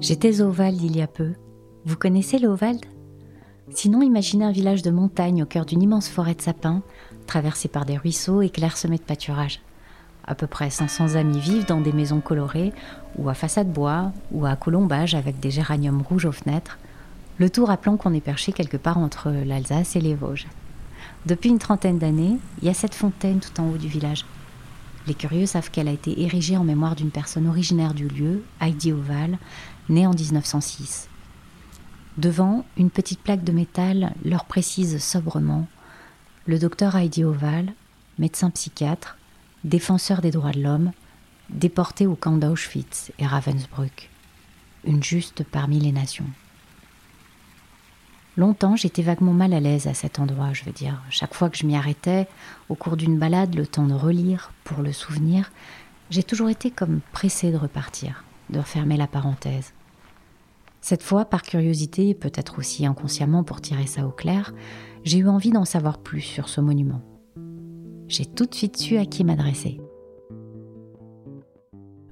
J'étais au Wald il y a peu. Vous connaissez le Wald Sinon, imaginez un village de montagne au cœur d'une immense forêt de sapins, traversé par des ruisseaux et clairsemés de pâturages. À peu près 500 amis vivent dans des maisons colorées, ou à façade bois, ou à colombage avec des géraniums rouges aux fenêtres, le tout rappelant qu'on est perché quelque part entre l'Alsace et les Vosges. Depuis une trentaine d'années, il y a cette fontaine tout en haut du village. Les curieux savent qu'elle a été érigée en mémoire d'une personne originaire du lieu, Heidi Oval, née en 1906. Devant, une petite plaque de métal leur précise sobrement le docteur Heidi Oval, médecin psychiatre, défenseur des droits de l'homme, déporté au camp d'Auschwitz et Ravensbrück, une juste parmi les nations. Longtemps, j'étais vaguement mal à l'aise à cet endroit, je veux dire. Chaque fois que je m'y arrêtais, au cours d'une balade, le temps de relire, pour le souvenir, j'ai toujours été comme pressée de repartir, de refermer la parenthèse. Cette fois, par curiosité, peut-être aussi inconsciemment pour tirer ça au clair, j'ai eu envie d'en savoir plus sur ce monument. J'ai tout de suite su à qui m'adresser.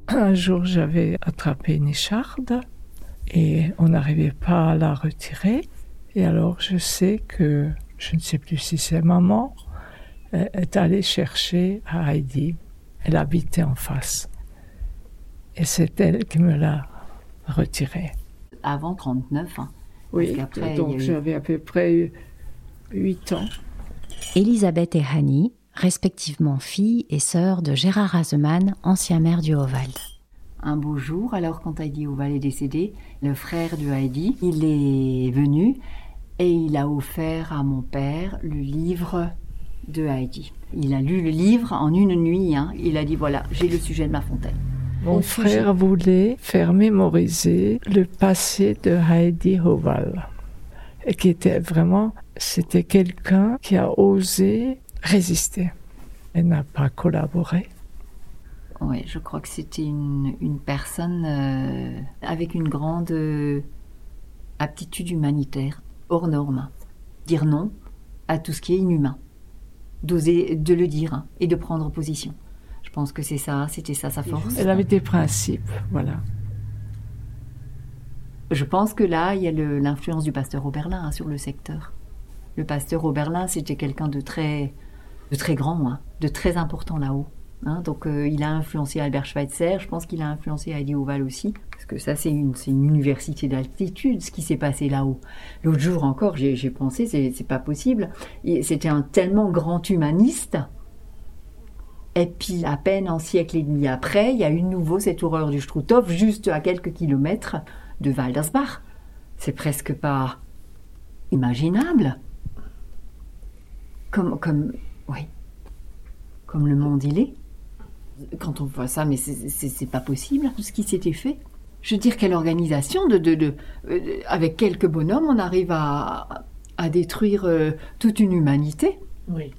Un jour, j'avais attrapé une écharde et on n'arrivait pas à la retirer. Et alors, je sais que, je ne sais plus si c'est maman, est allée chercher à Heidi. Elle habitait en face. Et c'est elle qui me l'a retirée. Avant 39, hein. Oui, donc j'avais à peu près 8 ans. Elisabeth et Hanni, respectivement fille et sœur de Gérard Razeman, ancien maire du Howald. Un beau jour, alors quand Heidi Oval est décédé, le frère de Heidi, il est venu et il a offert à mon père le livre de Heidi. Il a lu le livre en une nuit. Hein. Il a dit voilà, j'ai le sujet de ma fontaine. Mon frère voulait faire mémoriser le passé de Heidi Oval, et qui était vraiment, c'était quelqu'un qui a osé résister. Elle n'a pas collaboré. Oui, je crois que c'était une, personne euh, avec une grande euh, aptitude humanitaire, hors norme. Dire non à tout ce qui est inhumain. D'oser de le dire et de prendre position. Je pense que c'est ça, c'était ça sa force. Elle avait des principes, voilà. Je pense que là, il y a l'influence du pasteur Oberlin hein, sur le secteur. Le pasteur Oberlin, c'était quelqu'un de très, de très grand, hein, de très important là-haut. Hein, donc euh, il a influencé Albert Schweitzer, je pense qu'il a influencé Heidi Oval aussi, parce que ça c'est une, université d'altitude ce qui s'est passé là-haut. L'autre jour encore j'ai pensé, c'est pas possible, c'était un tellement grand humaniste, et puis à peine un siècle et demi après, il y a eu de nouveau cette horreur du Struthof juste à quelques kilomètres de Waldersbach. C'est presque pas imaginable. Comme, comme, oui, comme le monde il est quand on voit ça, mais c'est pas possible, tout ce qui s'était fait. Je veux dire, quelle organisation de, de, euh, avec quelques bonhommes, on arrive à, à détruire euh, toute une humanité. Oui.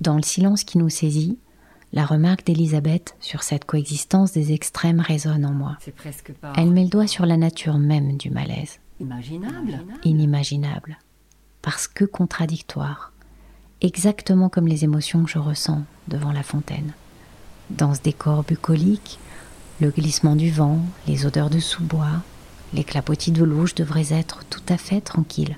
Dans le silence qui nous saisit, la remarque d'Elisabeth sur cette coexistence des extrêmes résonne en moi. Presque pas... Elle met le doigt sur la nature même du malaise. Imaginable. Inimaginable. Parce que contradictoire exactement comme les émotions que je ressens devant la fontaine. Dans ce décor bucolique, le glissement du vent, les odeurs de sous-bois, les clapotis de louche devraient être tout à fait tranquilles.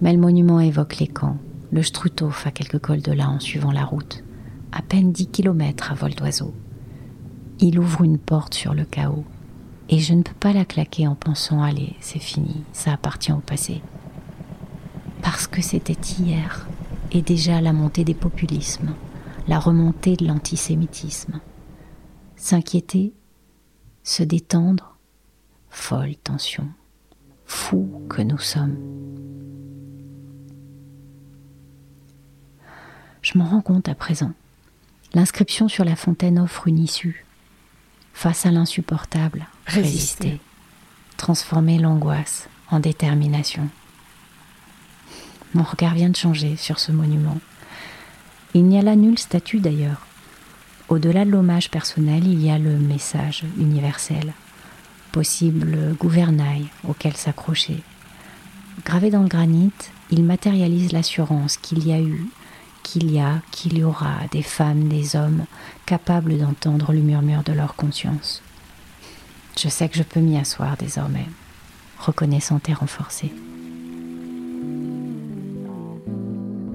Mais le monument évoque les camps, le Struthof à quelques cols de là en suivant la route, à peine dix kilomètres à vol d'oiseau. Il ouvre une porte sur le chaos, et je ne peux pas la claquer en pensant allez, c'est fini, ça appartient au passé. Parce que c'était hier, et déjà la montée des populismes, la remontée de l'antisémitisme. S'inquiéter, se détendre, folle tension, fou que nous sommes. Je m'en rends compte à présent. L'inscription sur la fontaine offre une issue. Face à l'insupportable, résister, transformer l'angoisse en détermination. Mon regard vient de changer sur ce monument. Il n'y a là nulle statue d'ailleurs. Au-delà de l'hommage personnel, il y a le message universel, possible gouvernail auquel s'accrocher. Gravé dans le granit, il matérialise l'assurance qu'il y a eu, qu'il y a, qu'il y aura des femmes, des hommes capables d'entendre le murmure de leur conscience. Je sais que je peux m'y asseoir désormais, reconnaissante et renforcée.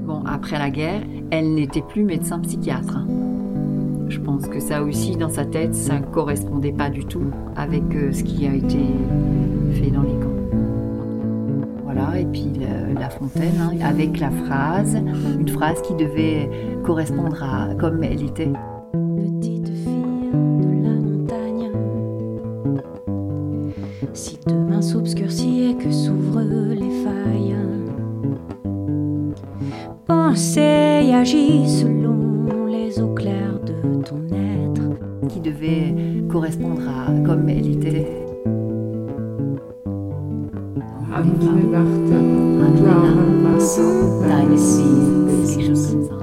Bon, après la guerre, elle n'était plus médecin psychiatre. Je pense que ça aussi, dans sa tête, ça ne correspondait pas du tout avec euh, ce qui a été fait dans les camps. Voilà, et puis La Fontaine, hein, avec la phrase, une phrase qui devait correspondre à comme elle était. Petite fille de la montagne, si demain s'obscurcit et que s'ouvrent les failles, pensez et agis selon les eaux claires de ton être. Qui devait correspondre à comme elle était. Andere Nachten, klare Wasser, Deine Seele, quelque chose comme ça.